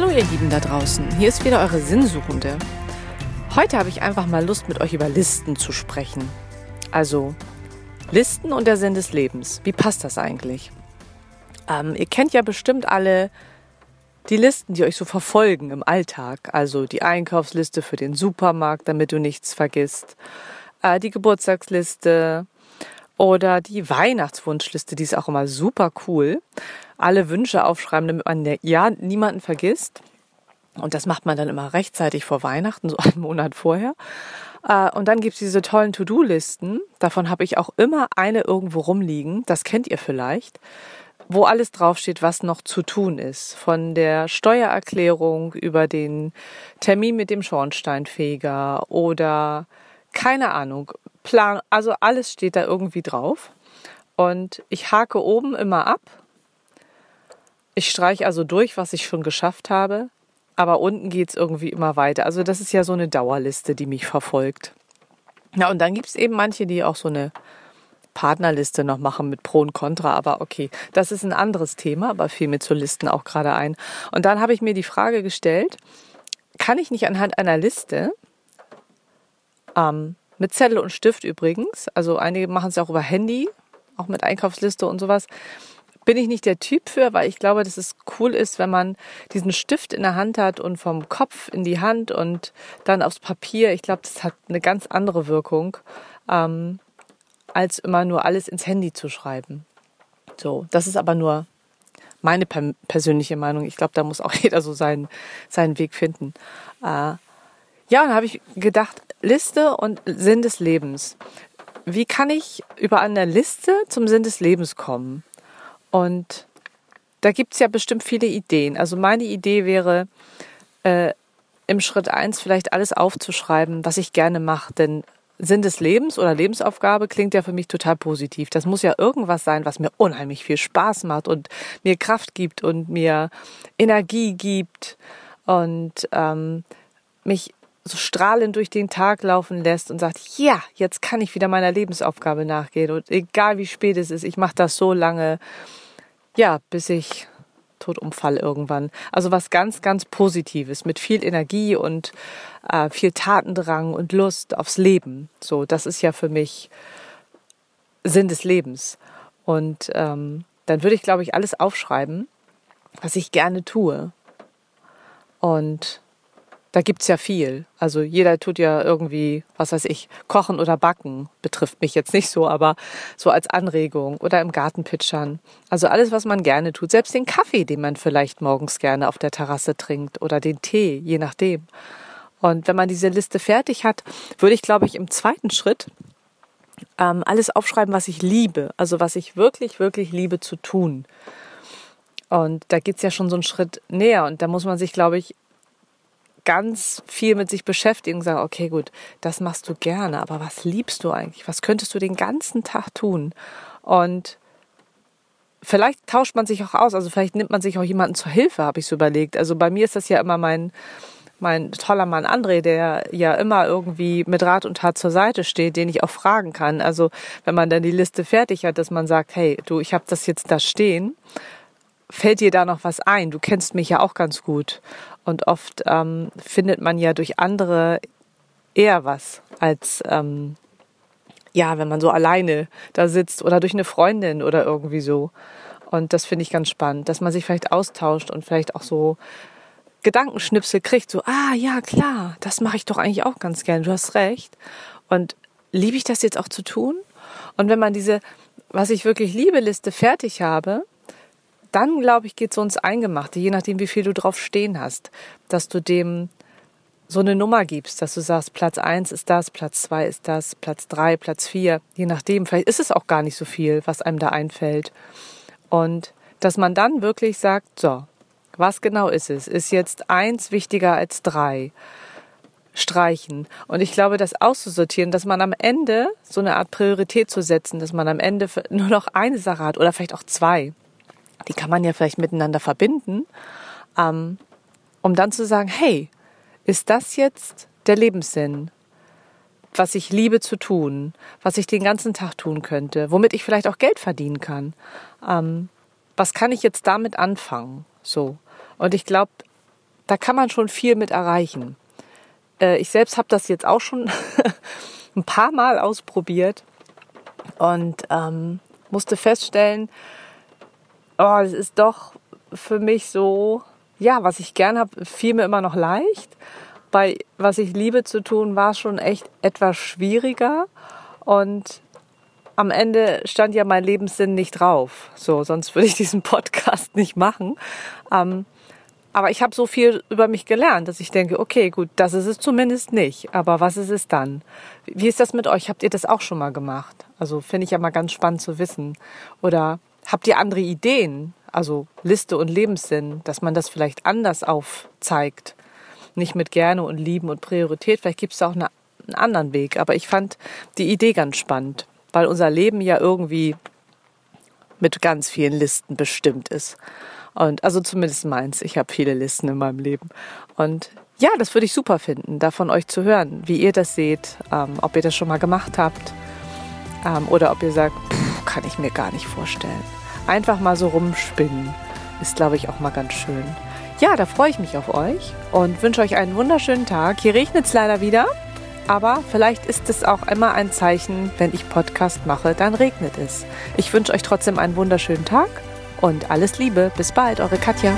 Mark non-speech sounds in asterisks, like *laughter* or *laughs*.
Hallo ihr Lieben da draußen, hier ist wieder eure Sinnsuchende. Heute habe ich einfach mal Lust mit euch über Listen zu sprechen. Also Listen und der Sinn des Lebens. Wie passt das eigentlich? Ähm, ihr kennt ja bestimmt alle die Listen, die euch so verfolgen im Alltag. Also die Einkaufsliste für den Supermarkt, damit du nichts vergisst. Äh, die Geburtstagsliste oder die Weihnachtswunschliste, die ist auch immer super cool alle Wünsche aufschreiben, damit man ja niemanden vergisst. Und das macht man dann immer rechtzeitig vor Weihnachten, *laughs* so einen Monat vorher. Äh, und dann gibt's diese tollen To-Do-Listen. Davon habe ich auch immer eine irgendwo rumliegen. Das kennt ihr vielleicht. Wo alles draufsteht, was noch zu tun ist. Von der Steuererklärung über den Termin mit dem Schornsteinfeger oder keine Ahnung, Plan. Also alles steht da irgendwie drauf. Und ich hake oben immer ab ich streiche also durch, was ich schon geschafft habe, aber unten geht es irgendwie immer weiter. Also das ist ja so eine Dauerliste, die mich verfolgt. Ja, und dann gibt es eben manche, die auch so eine Partnerliste noch machen mit Pro und Contra, aber okay, das ist ein anderes Thema, aber fiel mir zu Listen auch gerade ein. Und dann habe ich mir die Frage gestellt, kann ich nicht anhand einer Liste, ähm, mit Zettel und Stift übrigens, also einige machen es ja auch über Handy, auch mit Einkaufsliste und sowas, bin ich nicht der Typ für, weil ich glaube, dass es cool ist, wenn man diesen Stift in der Hand hat und vom Kopf in die Hand und dann aufs Papier. Ich glaube, das hat eine ganz andere Wirkung, ähm, als immer nur alles ins Handy zu schreiben. So, das ist aber nur meine per persönliche Meinung. Ich glaube, da muss auch *laughs* jeder so seinen, seinen Weg finden. Äh, ja, dann habe ich gedacht, Liste und Sinn des Lebens. Wie kann ich über eine Liste zum Sinn des Lebens kommen? Und da gibt es ja bestimmt viele Ideen. Also meine Idee wäre, äh, im Schritt eins vielleicht alles aufzuschreiben, was ich gerne mache. Denn Sinn des Lebens oder Lebensaufgabe klingt ja für mich total positiv. Das muss ja irgendwas sein, was mir unheimlich viel Spaß macht und mir Kraft gibt und mir Energie gibt und ähm, mich so strahlend durch den Tag laufen lässt und sagt, ja, jetzt kann ich wieder meiner Lebensaufgabe nachgehen und egal wie spät es ist, ich mache das so lange, ja, bis ich tot umfall irgendwann. Also was ganz, ganz Positives mit viel Energie und äh, viel Tatendrang und Lust aufs Leben. So, das ist ja für mich Sinn des Lebens. Und ähm, dann würde ich, glaube ich, alles aufschreiben, was ich gerne tue. Und da gibt's ja viel. Also jeder tut ja irgendwie, was weiß ich, kochen oder backen. Betrifft mich jetzt nicht so, aber so als Anregung oder im Garten pitchern. Also alles, was man gerne tut. Selbst den Kaffee, den man vielleicht morgens gerne auf der Terrasse trinkt oder den Tee, je nachdem. Und wenn man diese Liste fertig hat, würde ich, glaube ich, im zweiten Schritt ähm, alles aufschreiben, was ich liebe. Also was ich wirklich, wirklich liebe zu tun. Und da geht's ja schon so einen Schritt näher. Und da muss man sich, glaube ich, ganz viel mit sich beschäftigen und sagen, okay, gut, das machst du gerne, aber was liebst du eigentlich? Was könntest du den ganzen Tag tun? Und vielleicht tauscht man sich auch aus, also vielleicht nimmt man sich auch jemanden zur Hilfe, habe ich so überlegt. Also bei mir ist das ja immer mein mein toller Mann André, der ja immer irgendwie mit Rat und Tat zur Seite steht, den ich auch fragen kann. Also wenn man dann die Liste fertig hat, dass man sagt, hey, du, ich habe das jetzt da stehen, fällt dir da noch was ein? Du kennst mich ja auch ganz gut. Und oft ähm, findet man ja durch andere eher was als ähm, ja, wenn man so alleine da sitzt oder durch eine Freundin oder irgendwie so. Und das finde ich ganz spannend, dass man sich vielleicht austauscht und vielleicht auch so Gedankenschnipsel kriegt, so, ah ja, klar, das mache ich doch eigentlich auch ganz gern, du hast recht. Und liebe ich das jetzt auch zu tun? Und wenn man diese, was ich wirklich liebe, Liste fertig habe, dann, glaube ich, geht es ins Eingemachte, je nachdem, wie viel du drauf stehen hast, dass du dem so eine Nummer gibst, dass du sagst, Platz eins ist das, Platz zwei ist das, Platz drei, Platz vier, je nachdem. Vielleicht ist es auch gar nicht so viel, was einem da einfällt. Und dass man dann wirklich sagt, so, was genau ist es? Ist jetzt eins wichtiger als drei? Streichen. Und ich glaube, das auszusortieren, dass man am Ende so eine Art Priorität zu setzen, dass man am Ende nur noch eine Sache hat oder vielleicht auch zwei die kann man ja vielleicht miteinander verbinden, ähm, um dann zu sagen, hey, ist das jetzt der Lebenssinn? Was ich liebe zu tun, was ich den ganzen Tag tun könnte, womit ich vielleicht auch Geld verdienen kann. Ähm, was kann ich jetzt damit anfangen? So. Und ich glaube, da kann man schon viel mit erreichen. Äh, ich selbst habe das jetzt auch schon *laughs* ein paar Mal ausprobiert und ähm, musste feststellen, oh, es ist doch für mich so, ja, was ich gern habe, fiel mir immer noch leicht. Bei was ich liebe zu tun, war schon echt etwas schwieriger. Und am Ende stand ja mein Lebenssinn nicht drauf. So, sonst würde ich diesen *laughs* Podcast nicht machen. Ähm, aber ich habe so viel über mich gelernt, dass ich denke, okay, gut, das ist es zumindest nicht. Aber was ist es dann? Wie ist das mit euch? Habt ihr das auch schon mal gemacht? Also finde ich ja mal ganz spannend zu wissen. Oder habt ihr andere Ideen? Also Liste und Lebenssinn, dass man das vielleicht anders aufzeigt. Nicht mit gerne und lieben und Priorität. Vielleicht gibt es auch eine, einen anderen Weg. Aber ich fand die Idee ganz spannend, weil unser Leben ja irgendwie mit ganz vielen Listen bestimmt ist. Und also zumindest meins. Ich habe viele Listen in meinem Leben. Und ja, das würde ich super finden, da von euch zu hören, wie ihr das seht, ähm, ob ihr das schon mal gemacht habt ähm, oder ob ihr sagt, pff, kann ich mir gar nicht vorstellen. Einfach mal so rumspinnen ist, glaube ich, auch mal ganz schön. Ja, da freue ich mich auf euch und wünsche euch einen wunderschönen Tag. Hier regnet es leider wieder, aber vielleicht ist es auch immer ein Zeichen, wenn ich Podcast mache, dann regnet es. Ich wünsche euch trotzdem einen wunderschönen Tag und alles Liebe. Bis bald, eure Katja.